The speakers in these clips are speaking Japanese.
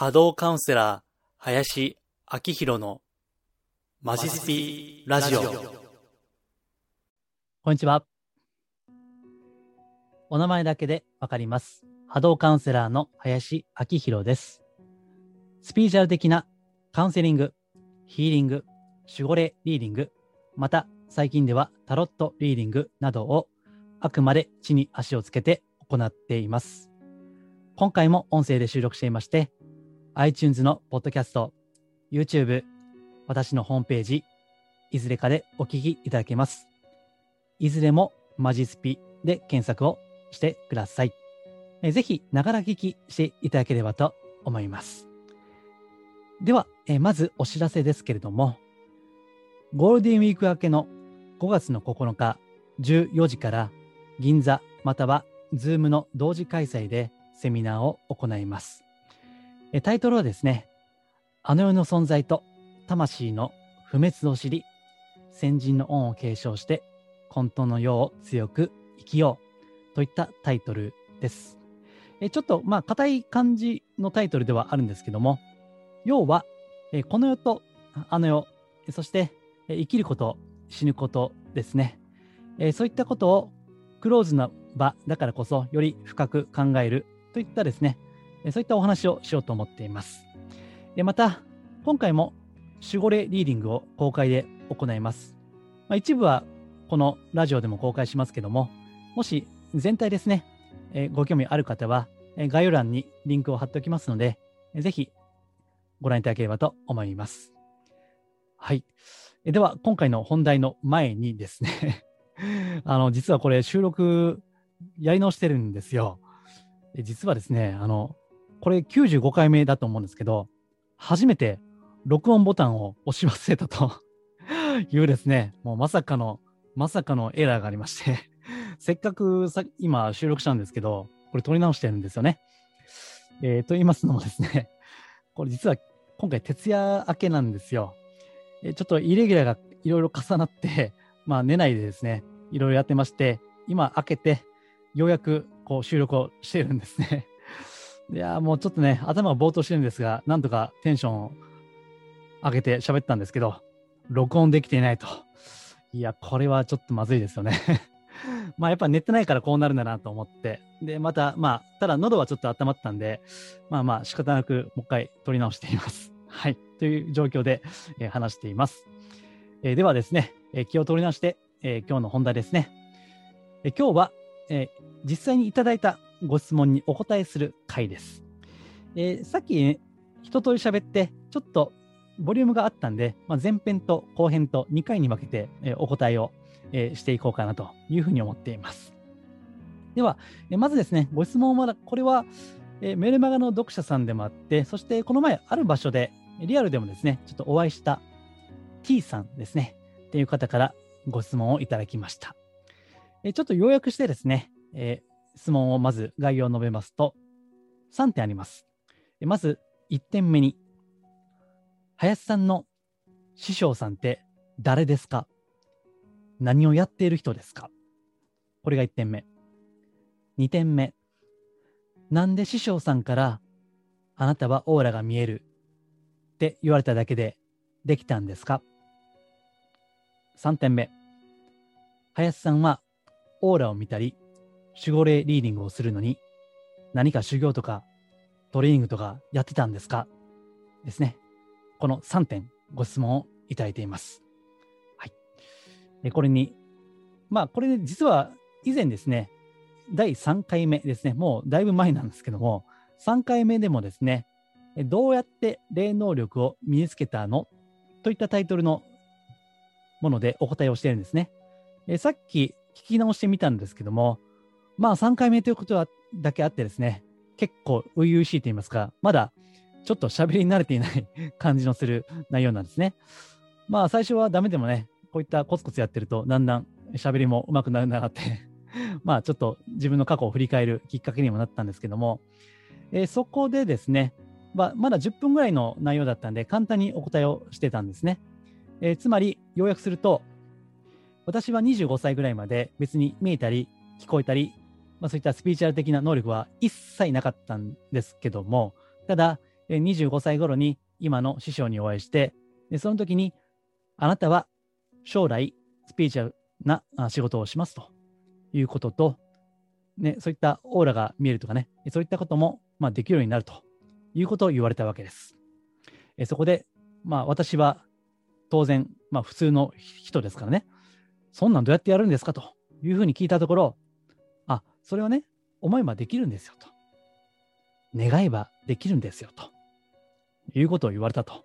波動カウンセラー、林明宏のマジスピラジオ。こんにちは。お名前だけでわかります。波動カウンセラーの林明宏です。スピーチャル的なカウンセリング、ヒーリング、守護霊リーディング、また最近ではタロットリーディングなどをあくまで地に足をつけて行っています。今回も音声で収録していまして、iTunes のポッドキャスト、YouTube、私のホームページ、いずれかでお聞きいただけます。いずれもマジスピで検索をしてください。えぜひ、ながら聞きしていただければと思います。では、えまずお知らせですけれども、ゴールデンウィーク明けの5月の9日14時から銀座または Zoom の同時開催でセミナーを行います。タイトルはですね、あの世の存在と魂の不滅を知り、先人の恩を継承して混沌の世を強く生きようといったタイトルです。えちょっとまあ硬い感じのタイトルではあるんですけども、要はえこの世とあの世、そしてえ生きること、死ぬことですね。えそういったことをクローズな場だからこそより深く考えるといったですね、そういったお話をしようと思っています。でまた、今回も守護霊リーディングを公開で行います。まあ、一部はこのラジオでも公開しますけども、もし全体ですね、えご興味ある方は、え概要欄にリンクを貼っておきますので、えーぜひご覧いただければと思います。はい。えでは、今回の本題の前にですね、あの、実はこれ収録やり直してるんですよ。え実はですね、あの、これ95回目だと思うんですけど、初めて録音ボタンを押し忘れたと いうですね、もうまさかの、まさかのエラーがありまして、せっかくさ今収録したんですけど、これ撮り直してるんですよね。えーと言いますのもですね、これ実は今回徹夜明けなんですよ。えちょっとイレギュラーがいろいろ重なって、まあ寝ないでですね、いろいろやってまして、今開けて、ようやくこう収録をしてるんですね。いやもうちょっとね、頭がぼーっとしてるんですが、なんとかテンションを上げて喋ったんですけど、録音できていないと。いや、これはちょっとまずいですよね。まあやっぱ寝てないからこうなるんだなと思って。で、また、まあ、ただ喉はちょっと温まったんで、まあまあ仕方なくもう一回撮り直しています。はい。という状況で、えー話しています。えーではですね、えー気を取り直して、え今日の本題ですね。え今日は、え実際にいただいたご質問にお答えする回です。えーさっき、ね、一通り喋って、ちょっとボリュームがあったんで、まあ、前編と後編と2回に分けて、えーお答えを、えーしていこうかなというふうに思っています。では、えーまずですね、ご質問は、これは、えーメルマガの読者さんでもあって、そしてこの前ある場所で、リアルでもですね、ちょっとお会いした T さんですね、っていう方からご質問をいただきました。えちょっと要約してですね、えー質問をまず概要を述べますと、3点あります。まず1点目に、林さんの師匠さんって誰ですか？何をやっている人ですか？これが1点目。2点目。なんで師匠さんからあなたはオーラが見える？って言われただけでできたんですか ?3 点目。林さんはオーラを見たり守護霊リーディングをするのに何か修行とかトレーニングとかやってたんですか？ですね。この3点ご質問をいただいています。はい。でこれに、まあこれで実は以前ですね、第3回目ですね、もうだいぶ前なんですけども、3回目でもですね、どうやって霊能力を身につけたの？といったタイトルのものでお答えをしているんですね。えさっき聞き直してみたんですけども、まあ3回目ということはだけあってですね、結構初々しいと言いますか、まだちょっと喋り慣れていない感じのする内容なんですね。まあ最初はダメでもね、こういったコツコツやってるとだんだん喋りも上手くなるなって、まあちょっと自分の過去を振り返るきっかけにもなったんですけども、えーそこでですね、まあ、まだ10分ぐらいの内容だったんで、簡単にお答えをしてたんですね。えーつまり、要約すると、私は25歳ぐらいまで別に見えたり聞こえたり、まあ、そういったスピーチュアル的な能力は一切なかったんですけども、ただ、25歳頃に今の師匠にお会いして、でその時に、あなたは将来スピーチュアルな仕事をしますと。いうことと、ね、そういったオーラが見えるとかね、そういったことも、まあ、できるようになると。いうことを言われたわけです。えそこで、まあ、私は当然、まあ、普通の人ですからね、そんなんどうやってやるんですかというふうに聞いたところ、それはね、思えばできるんですよと。願えばできるんですよと。いうことを言われたと。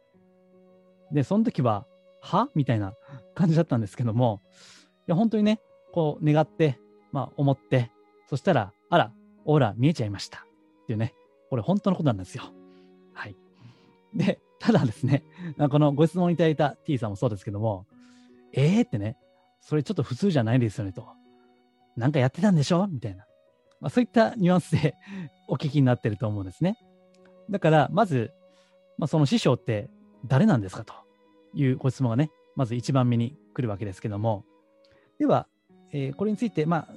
で、その時は、は？みたいな感じだったんですけども、いや、本当にね、こう願って、まあ思って、そしたら、あら、オーラ見えちゃいました。っていうね、これ本当のことなんですよ。はい。で、ただですね、このご質問いただいた T さんもそうですけども、えー？ってね、それちょっと普通じゃないですよねと。なんかやってたんでしょ？みたいな。まあ、そういったニュアンスで お聞きになってると思うんですね。だから、まず、まあ、その師匠って誰なんですかというご質問がね、まず一番目に来るわけですけども、では、えーこれについて、まあ、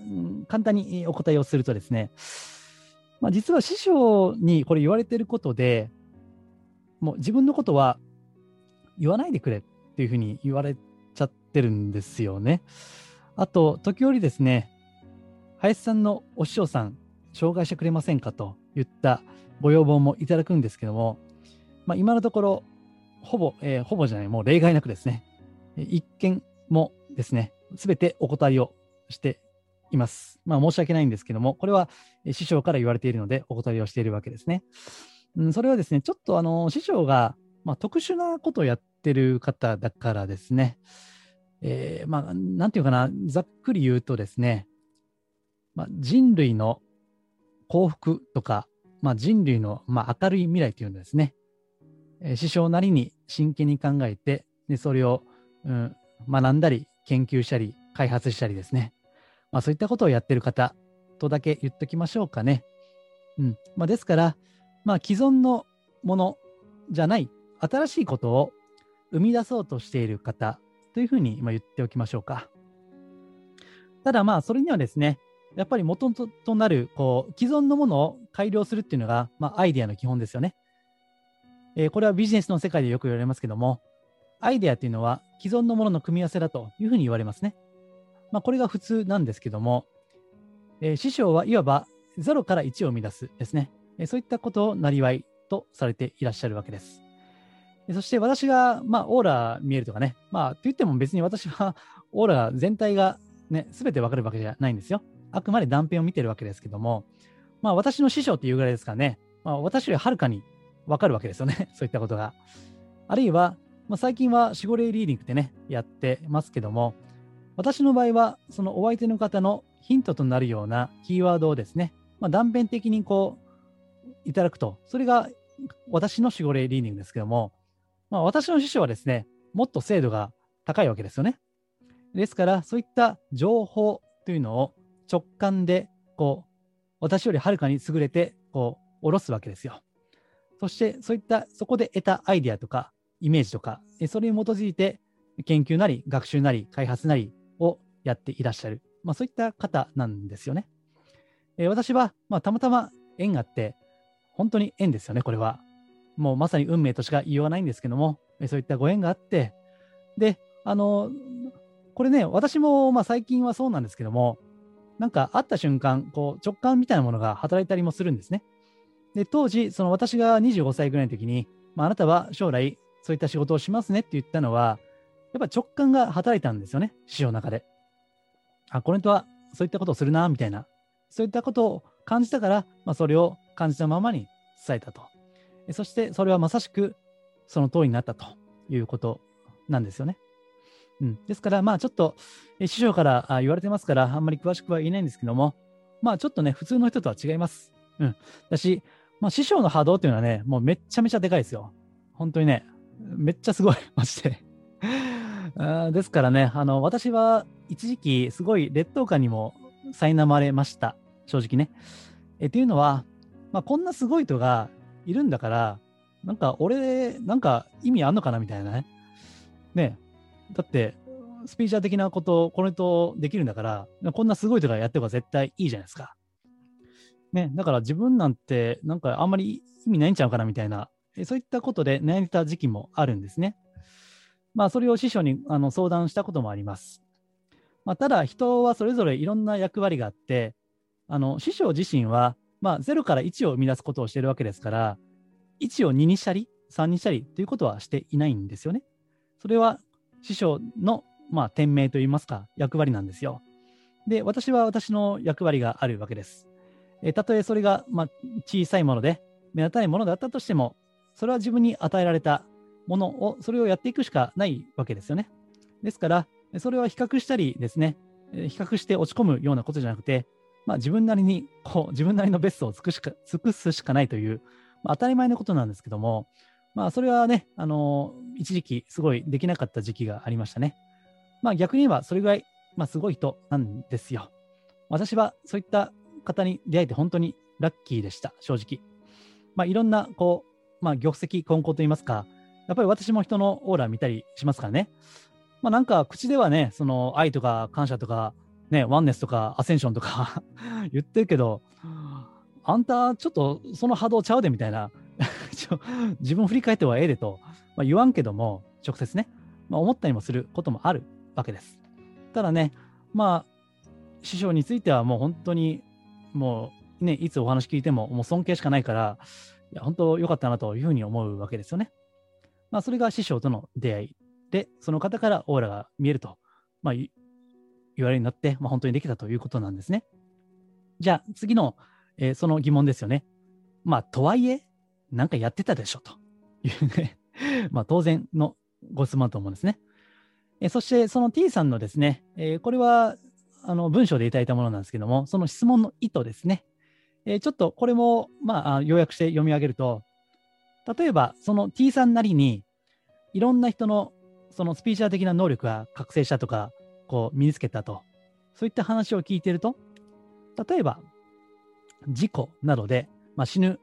簡単にお答えをするとですね、まあ、実は師匠にこれ言われてることで、もう自分のことは言わないでくれっていうふうに言われちゃってるんですよね。あと、時折ですね、林さんのお師匠さん、紹介してくれませんかと言ったご要望もいただくんですけども、まあ、今のところ、ほぼ、えーほぼじゃない、もう例外なくですね、一件もですね、すべてお断りをしています。まあ、申し訳ないんですけども、これは師匠から言われているので、お断りをしているわけですね。うん、それはですね、ちょっとあの師匠が、まあ、特殊なことをやってる方だからですね、えーまあ、なんていうかな、ざっくり言うとですね、まあ、人類の幸福とか、まあ、人類の、まあ、明るい未来というのですね、えー師匠なりに真剣に考えて、でそれを、うん、学んだり、研究したり、開発したりですね、まあ、そういったことをやってる方とだけ言っときましょうかね。うんまあ、ですから、まあ、既存のものじゃない新しいことを生み出そうとしている方というふうに言っておきましょうか。ただまあそれにはですね、やっぱり元となるこう既存のものを改良するっていうのが、まあ、アイデアの基本ですよね。えーこれはビジネスの世界でよく言われますけども、アイデアっていうのは既存のものの組み合わせだというふうに言われますね。まあ、これが普通なんですけども、えー師匠はいわば0から1を生み出すですね。えーそういったことをなりわいとされていらっしゃるわけです。そして私が、まあ、オーラ見えるとかね、まあ、と言っても別に私はオーラ全体がね、すべてわかるわけじゃないんですよ。あくまで断片を見てるわけですけども、まあ、私の師匠っていうぐらいですかね、まあ、私よりはるかにわかるわけですよね。そういったことが。あるいは、まあ、最近は守護霊リーディングってね、やってますけども、私の場合は、そのお相手の方のヒントとなるようなキーワードをですね、まあ、断片的にこう、いただくと、それが私の守護霊リーディングですけども、まあ、私の師匠はですね、もっと精度が高いわけですよね。ですから、そういった情報というのを直感で、こう、私よりはるかに優れて、こう、下ろすわけですよ。そして、そういった、そこで得たアイデアとか、イメージとか、それに基づいて、研究なり、学習なり、開発なりをやっていらっしゃる。まあ、そういった方なんですよね。えー私は、まあ、たまたま縁があって、本当に縁ですよね、これは。もうまさに運命としか言いようがないんですけども、そういったご縁があって、で、あの、これね、私もまあ最近はそうなんですけども、なんか会った瞬間、こう直感みたいなものが働いたりもするんですね。で、当時、その私が25歳ぐらいの時に、まあ、あなたは将来そういった仕事をしますねって言ったのは、やっぱ直感が働いたんですよね、師匠の中で。あ、この人はそういったことをするな、みたいな。そういったことを感じたから、まあ、それを感じたままに伝えたと。そして、それはまさしくその通りになったということなんですよね。うん、ですから、まあちょっと、え師匠から言われてますから、あんまり詳しくは言えないんですけども、まあちょっとね、普通の人とは違います。うん。だし、まあ師匠の波動っていうのはね、もうめっちゃめちゃでかいですよ。本当にね、めっちゃすごい、マジで。あですからね、あの、私は一時期すごい劣等感にも苛まれました。正直ね。え、っていうのは、まあこんなすごい人がいるんだから、なんか俺、なんか意味あんのかなみたいなね。ねだって、スピーチャー的なことをこの人できるんだから、こんなすごい人がやってれば絶対いいじゃないですか。ね、だから自分なんて、なんかあんまり意味ないんちゃうかなみたいな、そういったことで悩んでた時期もあるんですね。まあ、それを師匠にあの相談したこともあります。まあ、ただ、人はそれぞれいろんな役割があって、あの師匠自身は、まあ、0から1を生み出すことをしているわけですから、1を2にしたり、3にしたりということはしていないんですよね。それは師匠の、まあ、天命といいますか、役割なんですよ。で、私は私の役割があるわけです。えたとえそれが、まあ、小さいもので、目立たないものだったとしても、それは自分に与えられたものを、それをやっていくしかないわけですよね。ですから、それは比較したりですね、比較して落ち込むようなことじゃなくて、まあ、自分なりにこう自分なりのベストを尽くしか尽くすしかないという、まあ、当たり前のことなんですけども、まあ、それはね、あのー、一時期すごいできなかった時期がありましたね。まあ、逆に言えばそれぐらい、まあ、すごい人なんですよ。私はそういった方に出会えて本当にラッキーでした、正直。まあ、いろんな、こう、まあ、玉石混交といいますか、やっぱり私も人のオーラ見たりしますからね。まあ、なんか口ではね、その愛とか感謝とか、ね、ワンネスとかアセンションとか 言ってるけど、あんたちょっとその波動ちゃうでみたいな自分を振り返ってはええでと、まあ、言わんけども、直接ね、まあ、思ったりもすることもあるわけです。ただね、まあ、師匠についてはもう本当に、もうね、いつお話聞いても、もう尊敬しかないから、いや、本当良かったなというふうに思うわけですよね。まあ、それが師匠との出会いで、その方からオーラが見えると、まあ、言われるようになって、まあ、本当にできたということなんですね。じゃあ、次の、えー、その疑問ですよね。まあ、とはいえ、なんかやってたでしょというねまあ、当然のご質問だと思うんですね。え、そして、その T さんのですね、え、これはあの文章でいただいたものなんですけども、その質問の意図ですね。え、ちょっとこれも、まあ、要約して読み上げると、例えば、その T さんなりに、いろんな人のそのスピーチャー的な能力が覚醒したとか、こう身につけたと、そういった話を聞いてると、例えば、事故などで、まあ、死ぬ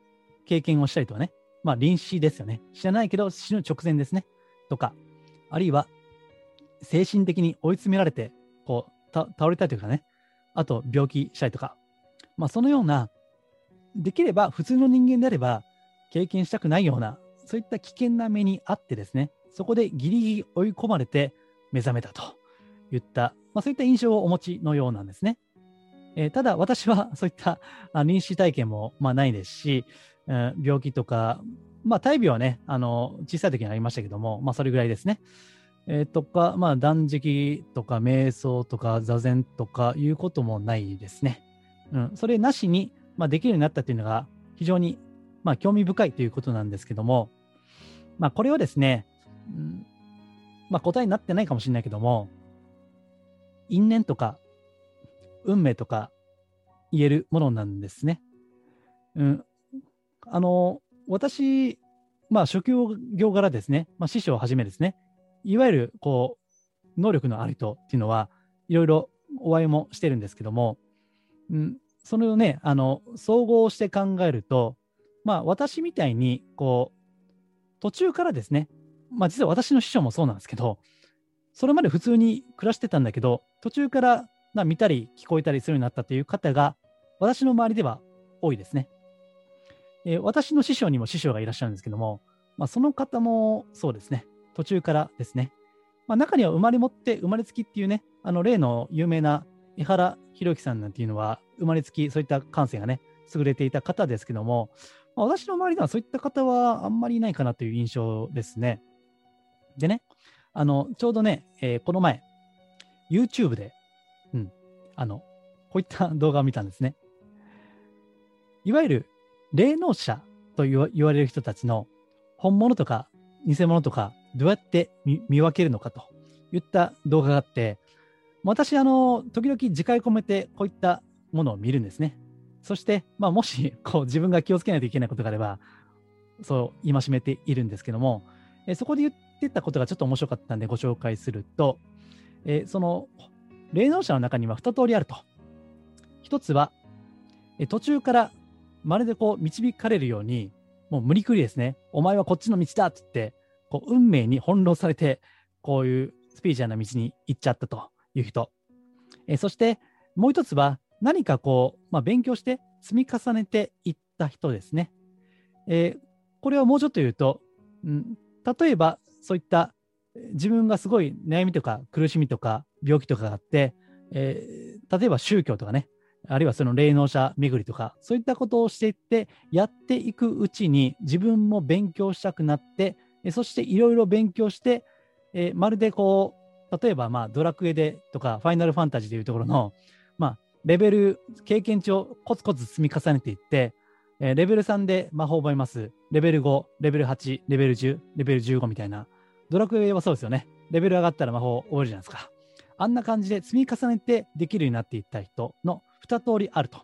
経験をしたりとかね、まあ、臨死ですよね。知らないけど死ぬ直前ですね。とか、あるいは、精神的に追い詰められて、こう、倒れたりというかね、あと病気したりとか、まあ、そのような、できれば普通の人間であれば、経験したくないような、そういった危険な目にあってですね、そこでギリギリ追い込まれて目覚めたといった、まあ、そういった印象をお持ちのようなんですね。えー、ただ私はそういった臨死体験もまあないですし、えー、病気とか、まあ、大病はね、あの小さい時にありましたけども、まあ、それぐらいですね。えー、とか、まあ、断食とか瞑想とか座禅とかいうこともないですね。うん、それなしに、まあ、できるようになったというのが非常に、まあ、興味深いということなんですけども、まあ、これはですね、うんまあ、答えになってないかもしれないけども、因縁とか運命とか言えるものなんですね。うん、あの私、まあ、職業柄ですね、まあ、師匠をはじめですね、いわゆるこう能力のある人っていうのはいろいろお会いもしてるんですけども、うん、それをねあの総合して考えると、まあ、私みたいにこう途中からですね、まあ、実は私の師匠もそうなんですけどそれまで普通に暮らしてたんだけど途中から見たり聞こえたりするようになったという方が私の周りでは多いですね。えー、私の師匠にも師匠がいらっしゃるんですけども、まあ、その方もそうですね途中からですね。まあ、中には生まれ持って生まれつきっていうね、あの例の有名な江原弘之さんなんていうのは、生まれつきそういった感性がね、優れていた方ですけども、まあ、私の周りではそういった方はあんまりいないかなという印象ですね。でね、あの、ちょうどね、えー、この前、YouTube で、うん、あの、こういった動画を見たんですね。いわゆる霊能者と言われる人たちの本物とか偽物とかどうやって見分けるのかといった動画があって、私、あの、時々自戒込めてこういったものを見るんですね。そして、まあ、もし、こう、自分が気をつけないといけないことがあれば、そう、戒めているんですけども、えそこで言ってたことがちょっと面白かったんでご紹介すると、えその、霊能者の中には2通りあると。1つは、途中からまるでこう導かれるように、もう無理くりですね、お前はこっちの道だって言って、こう運命に翻弄されて、こういうスピーチャーな道に行っちゃったという人。えそしてもう一つは何かこう、まあ、勉強して積み重ねていった人ですね。えー、これはもうちょっと言うと、うん、例えばそういった自分がすごい悩みとか苦しみとか病気とかがあって、えー、例えば宗教とかね、あるいはその霊能者巡りとか、そういったことをしていって、やっていくうちに自分も勉強したくなって、そしていろいろ勉強して、え、まるでこう、例えばまあドラクエでとか、ファイナルファンタジーでいうところの、まあ、レベル、経験値をコツコツ積み重ねていって、え、レベル3で魔法を覚えます。レベル5、レベル8、レベル10、レベル15みたいな。ドラクエはそうですよね。レベル上がったら魔法覚えるじゃないですか。あんな感じで積み重ねてできるようになっていった人の2通りあると。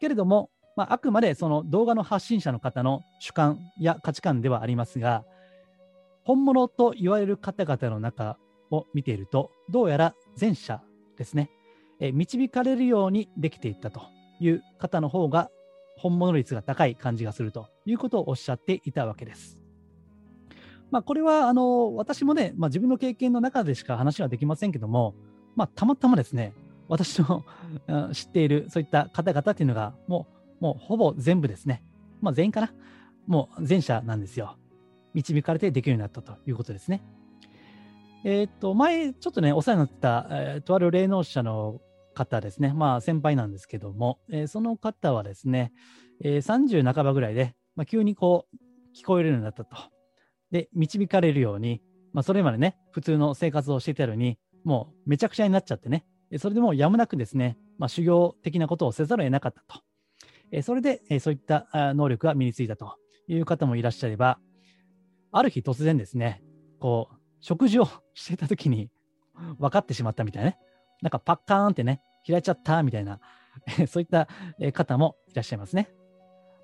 けれども、まあ、あくまでその動画の発信者の方の主観や価値観ではありますが、本物と言われる方々の中を見ていると、どうやら前者ですね、え導かれるようにできていったという方の方が本物率が高い感じがするということをおっしゃっていたわけです。まあ、これはあの私もね、まあ、自分の経験の中でしか話はできませんけども、まあ、たまたまですね、私の知っているそういった方々っていうのが、もうもうほぼ全部ですね、まあ、全員かな、もう前者なんですよ。導かれてできるようになったということですね。えっ、と、前、ちょっとね、お世話になった、えー、とある霊能者の方ですね、まあ先輩なんですけども、えー、その方はですね、えー、30半ばぐらいで、まあ、急にこう聞こえるようになったと。で、導かれるように、まあ、それまでね、普通の生活をしていたのに、もうめちゃくちゃになっちゃってね、それでもやむなくですね、まあ、修行的なことをせざるを得なかったと。えそれで、えそういった能力が身についたという方もいらっしゃれば、ある日突然ですね、こう、食事をしていた時に 分かってしまったみたいなね、なんかパッカーンってね、開いちゃったみたいな、そういった方もいらっしゃいますね。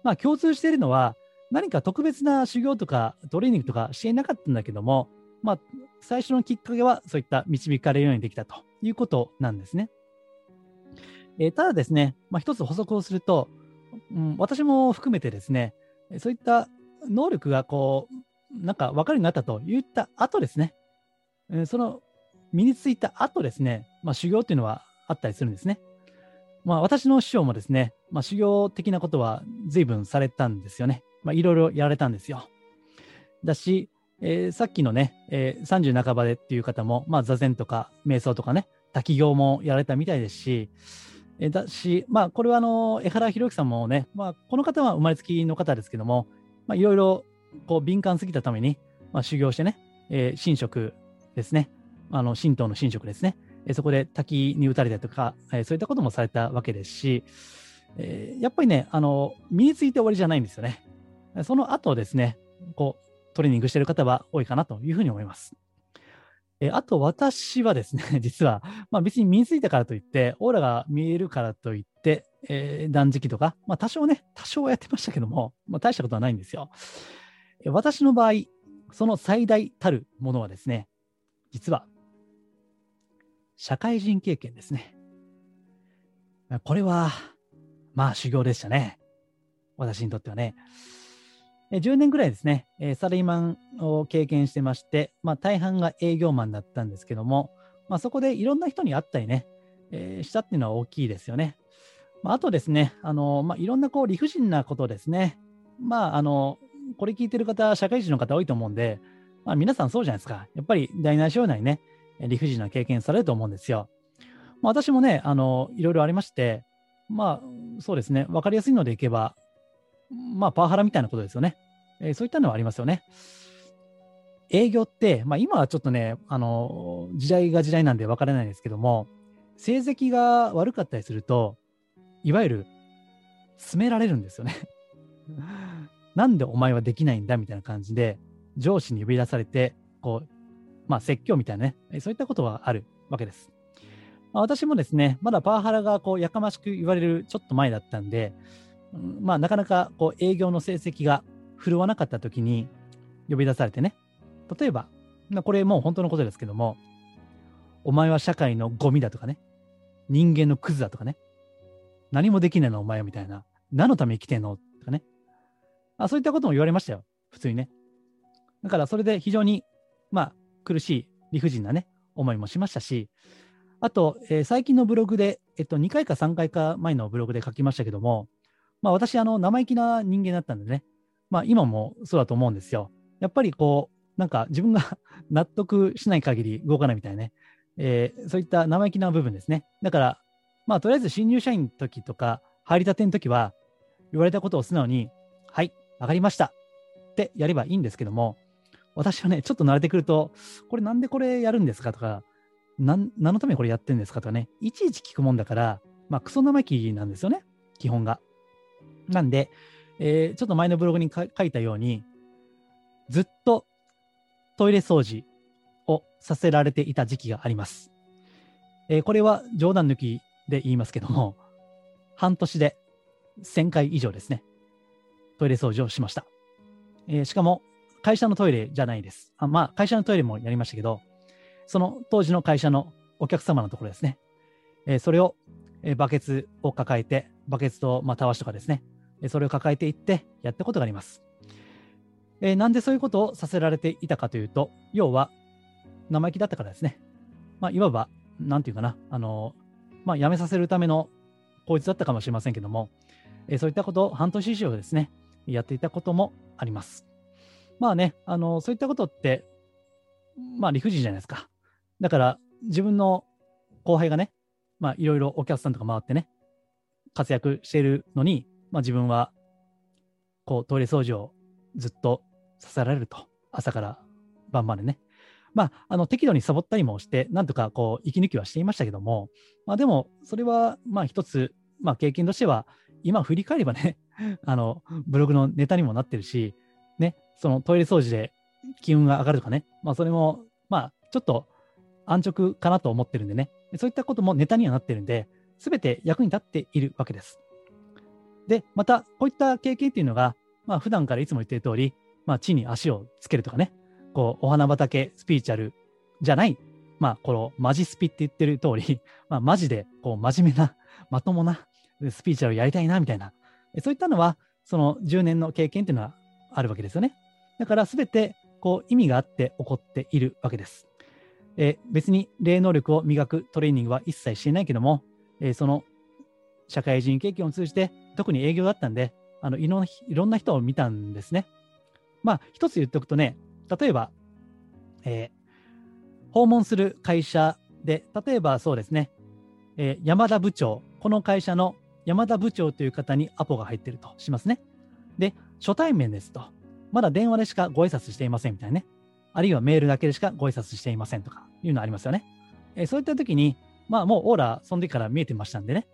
まあ共通しているのは、何か特別な修行とかトレーニングとかしていなかったんだけども、まあ、最初のきっかけはそういった導かれるようにできたということなんですね。えー、ただですね、まあ、一つ補足をすると、うん、私も含めてですね、そういった能力がこう、なんか分かるようになったといった後ですね、えー、その身についた後ですね、まあ、修行っていうのはあったりするんですね。まあ、私の師匠もですね、まあ、修行的なことは随分されたんですよね。まあ、いろいろやられたんですよ。だし、えー、さっきのね、えー、30半ばでっていう方も、まあ、座禅とか瞑想とかね、滝行もやられたみたいですし、えー、だし、まあ、これはあの、江原博之さんもね、まあ、この方は生まれつきの方ですけども、いろいろ敏感すぎたために、まあ、修行してね、えー、神職ですね、あの神道の神職ですね、えー、そこで滝に打たれたりとか、えー、そういったこともされたわけですし、えー、やっぱりね、あの、身について終わりじゃないんですよね。その後ですね、こう、トレーニングしている方は多いかなというふうに思います。えあと私はですね、実は、まあ別に身についたからといって、オーラが見えるからといって、えー、断食とか、まあ多少ね、多少はやってましたけども、まあ大したことはないんですよ。私の場合、その最大たるものはですね、実は、社会人経験ですね。これは、まあ修行でしたね。私にとってはね。10年ぐらいですね、サラリーマンを経験してまして、まあ、大半が営業マンだったんですけども、まあ、そこでいろんな人に会ったりね、えー、したっていうのは大きいですよね。まあ、あとですね、あのまあ、いろんなこう理不尽なことですね。まあ、あの、これ聞いてる方、社会人の方多いと思うんで、まあ、皆さんそうじゃないですか。やっぱり大内小内ね、理不尽な経験されると思うんですよ。まあ、私もね、あの、いろいろありまして、まあ、そうですね、わかりやすいのでいけば、まあ、パワハラみたいなことですよね。えー、そういったのはありますよね。営業って、まあ、今はちょっとね、あの、時代が時代なんで分からないんですけども、成績が悪かったりすると、いわゆる、詰められるんですよね なんでお前はできないんだみたいな感じで、上司に呼び出されて、こう、まあ、説教みたいなね、そういったことはあるわけです。まあ、私もですね、まだパワハラがこうやかましく言われるちょっと前だったんで、まあ、なかなかこう営業の成績が振るわなかった時に呼び出されてね、例えば、これもう本当のことですけども、お前は社会のゴミだとかね、人間のクズだとかね、何もできないのお前はみたいな、何のために来てんのとかね。あ、そういったことも言われましたよ、普通にね。だからそれで非常に、まあ、苦しい理不尽なね、思いもしましたし、あと、えー、最近のブログで、えっと、2回か3回か前のブログで書きましたけども、まあ、私、あの、生意気な人間だったんでね、まあ今もそうだと思うんですよ。やっぱりこう、なんか自分が 納得しない限り動かないみたいなね、えー、そういった生意気な部分ですね。だから、まあとりあえず新入社員の時とか、入りたての時は、言われたことを素直に、はい、わかりましたってやればいいんですけども、私はね、ちょっと慣れてくると、これなんでこれやるんですかとか、何のためにこれやってるんですかとかね、いちいち聞くもんだから、まあ、クソ生意気なんですよね、基本が。なんで、えー、ちょっと前のブログに書いたように、ずっとトイレ掃除をさせられていた時期があります。えー、これは冗談抜きで言いますけども、半年で1000回以上ですね、トイレ掃除をしました。えー、しかも、会社のトイレじゃないです。あまあ、会社のトイレもやりましたけど、その当時の会社のお客様のところですね。えー、それを、えー、バケツを抱えて、バケツと、まあ、たわしとかですね、それを抱えていってやったことがあります。えー、なんでそういうことをさせられていたかというと、要は生意気だったからですね。まあ、いわば、なんていうかな、あのまあ、辞めさせるための法律だったかもしれませんけども、えー、そういったことを半年以上ですね、やっていたこともあります。まあね、あのそういったことって、まあ理不尽じゃないですか。だから自分の後輩がね、まあいろいろお客さんとか回ってね、活躍しているのに、まあ自分は、こうトイレ掃除をずっとさせられると。朝から晩までね。まあ、あの適度にサボったりもして、なんとかこう息抜きはしていましたけども、まあでも、それはまあ一つ、まあ経験としては、今振り返ればね、あの、ブログのネタにもなってるし、ね、そのトイレ掃除で気運が上がるとかね、まあそれも、まあちょっと安直かなと思ってるんでね、そういったこともネタにはなってるんで、すべて役に立っているわけです。で、また、こういった経験っていうのが、まあ、普段からいつも言っている通り、まあ、地に足をつけるとかね、こう、お花畑スピリチュアルじゃない、まあ、このマジスピって言ってる通り、まあ、マジで、こう、真面目な、まともなスピリチュアルやりたいな、みたいな、そういったのは、その10年の経験っていうのはあるわけですよね。だから、すべて、こう、意味があって起こっているわけです。え別に霊能力を磨くトレーニングは一切していないけども、えその社会人経験を通じて、特に営業だったんで、あのいろんないろんな人を見たんですね。まあ、一つ言っておくとね、例えば、えー、訪問する会社で、例えばそうですね、えー、山田部長、この会社の山田部長という方にアポが入ってるとしますね。で、初対面ですと。まだ電話でしかご挨拶していませんみたいなね。あるいはメールだけでしかご挨拶していませんとかいうのありますよね。えー、そういった時に、まあもうオーラ、その時から見えてましたんでね。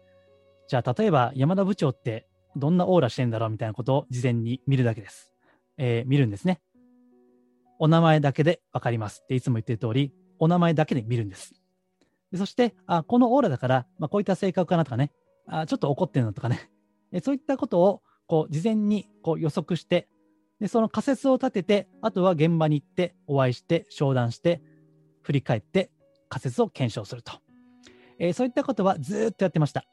じゃあ、例えば山田部長ってどんなオーラしてんだろうみたいなことを事前に見るだけです。えー、見るんですね。お名前だけでわかりますっていつも言ってる通り、お名前だけで見るんです。でそして、あ、このオーラだから、まあ、こういった性格かなとかね、あちょっと怒ってるのとかね、そういったことをこう事前にこう予測して、で、その仮説を立てて、あとは現場に行ってお会いして、商談して、振り返って仮説を検証すると。えー、そういったことはずっとやってました。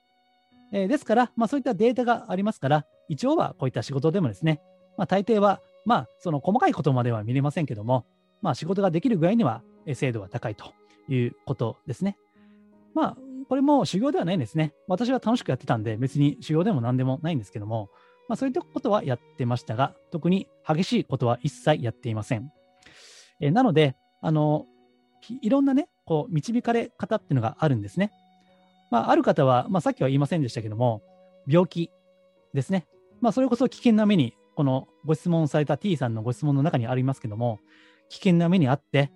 え、ですから、まあ、そういったデータがありますから、一応はこういった仕事でもですね、まあ、大抵は、まあ、その細かいことまでは見れませんけども、まあ、仕事ができる具合には精度が高いということですね。まあ、これも修行ではないんですね。私は楽しくやってたんで、別に修行でも何でもないんですけども、まあ、そういったことはやってましたが、特に激しいことは一切やっていません。え、なので、あの、いろんなね、こう、導かれ方っていうのがあるんですね。まあ、ある方は、まあ、さっきは言いませんでしたけども、病気ですね。まあ、それこそ危険な目に、このご質問された T さんのご質問の中にありますけども、危険な目にあって、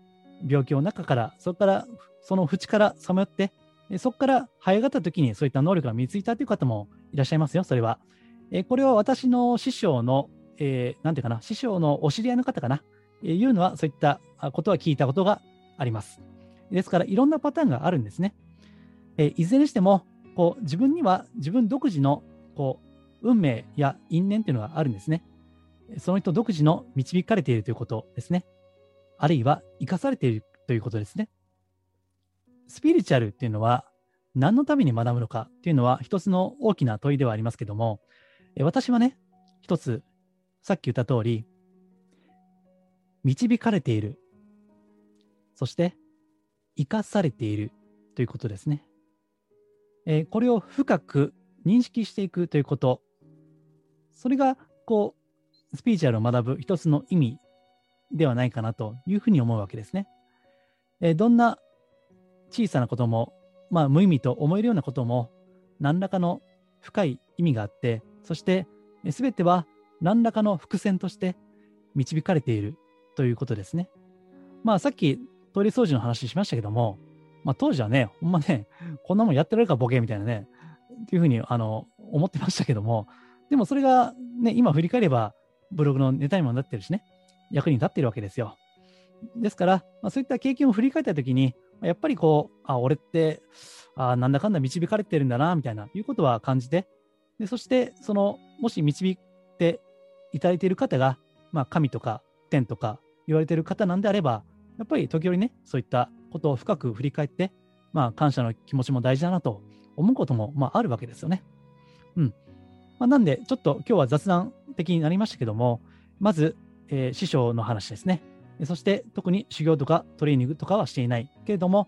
病気を中から、そこから、その淵からさまよって、そこから生え上がった時にそういった能力が身についたという方もいらっしゃいますよ、それは。えこれは私の師匠の、えー、なんていうかな、師匠のお知り合いの方かな、えー、いうのは、そういったことは聞いたことがあります。ですから、いろんなパターンがあるんですね。え、いずれにしても、こう自分には自分独自のこう運命や因縁というのがあるんですね。その人独自の導かれているということですね。あるいは生かされているということですね。スピリチュアルっていうのは何のために学ぶのかっていうのは一つの大きな問いではありますけども、私はね、一つ、さっき言った通り、導かれている、そして生かされているということですね。え、これを深く認識していくということ、それが、こう、スピーチュアルを学ぶ一つの意味ではないかなというふうに思うわけですね。え、どんな小さなことも、まあ、無意味と思えるようなことも、何らかの深い意味があって、そして全ては何らかの伏線として導かれているということですね。まあさっきトイレ掃除の話しましたけども、まあ当時はね、ほんまね、こんなもんやってられるかボケみたいなね、っていうふうにあの思ってましたけども、でもそれがね、今振り返ればブログのネタにもなってるしね、役に立ってるわけですよ。ですから、まあ、そういった経験を振り返ったときに、やっぱりこう、あ、俺って、あなんだかんだ導かれてるんだな、みたいな、いうことは感じて、でそして、その、もし導いていただいている方が、まあ、神とか天とか言われている方なんであれば、やっぱり時折ね、そういったことを深く振り返って、まあ、感謝の気持ちも大事だなと思うことも、まあ、あるわけですよね。うん。まあ、なんで、ちょっと今日は雑談的になりましたけども、まず、えー、師匠の話ですね。そして特に修行とかトレーニングとかはしていないけれども、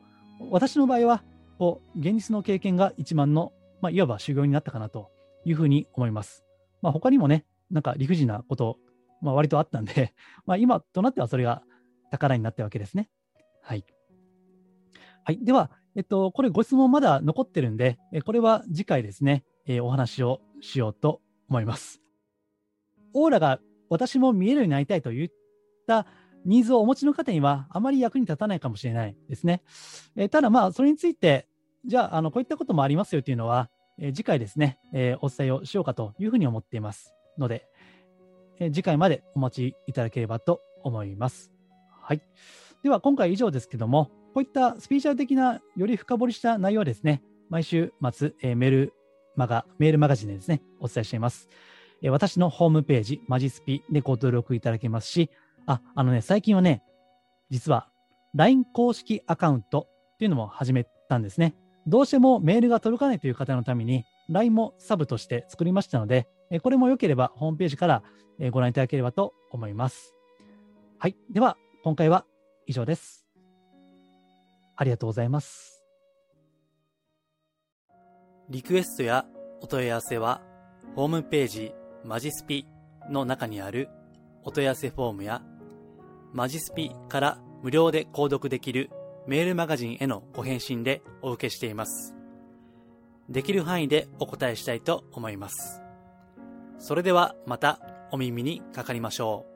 私の場合は、こう、現実の経験が一番の、まあ、いわば修行になったかなというふうに思います。まあ、他にもね、なんか理不尽なこと、まあ、割とあったんで、まあ、今となってはそれが宝になったわけですね。はい。はい。では、えっと、これご質問まだ残ってるんで、これは次回ですね、えー、お話をしようと思います。オーラが私も見えるようになりたいといったニーズをお持ちの方にはあまり役に立たないかもしれないですね。えー、ただまあ、それについて、じゃあ、あの、こういったこともありますよというのは、えー、次回ですね、え、お伝えをしようかというふうに思っていますので、え次回までお待ちいただければと思います。はい。では、今回以上ですけども、こういったスピーチャル的なより深掘りした内容はですね、毎週末、えメールマガ、メールマガジンでですね、お伝えしています。え私のホームページ、マジスピでご登録いただけますし、あ、あのね、最近はね、実は LINE 公式アカウントっていうのも始めたんですね。どうしてもメールが届かないという方のために、LINE もサブとして作りましたので、これも良ければホームページからご覧いただければと思います。はい。では、今回は以上です。ありがとうございます。リクエストやお問い合わせは、ホームページマジスピの中にあるお問い合わせフォームやマジスピから無料で購読できるメールマガジンへのご返信でお受けしています。できる範囲でお答えしたいと思います。それではまたお耳にかかりましょう。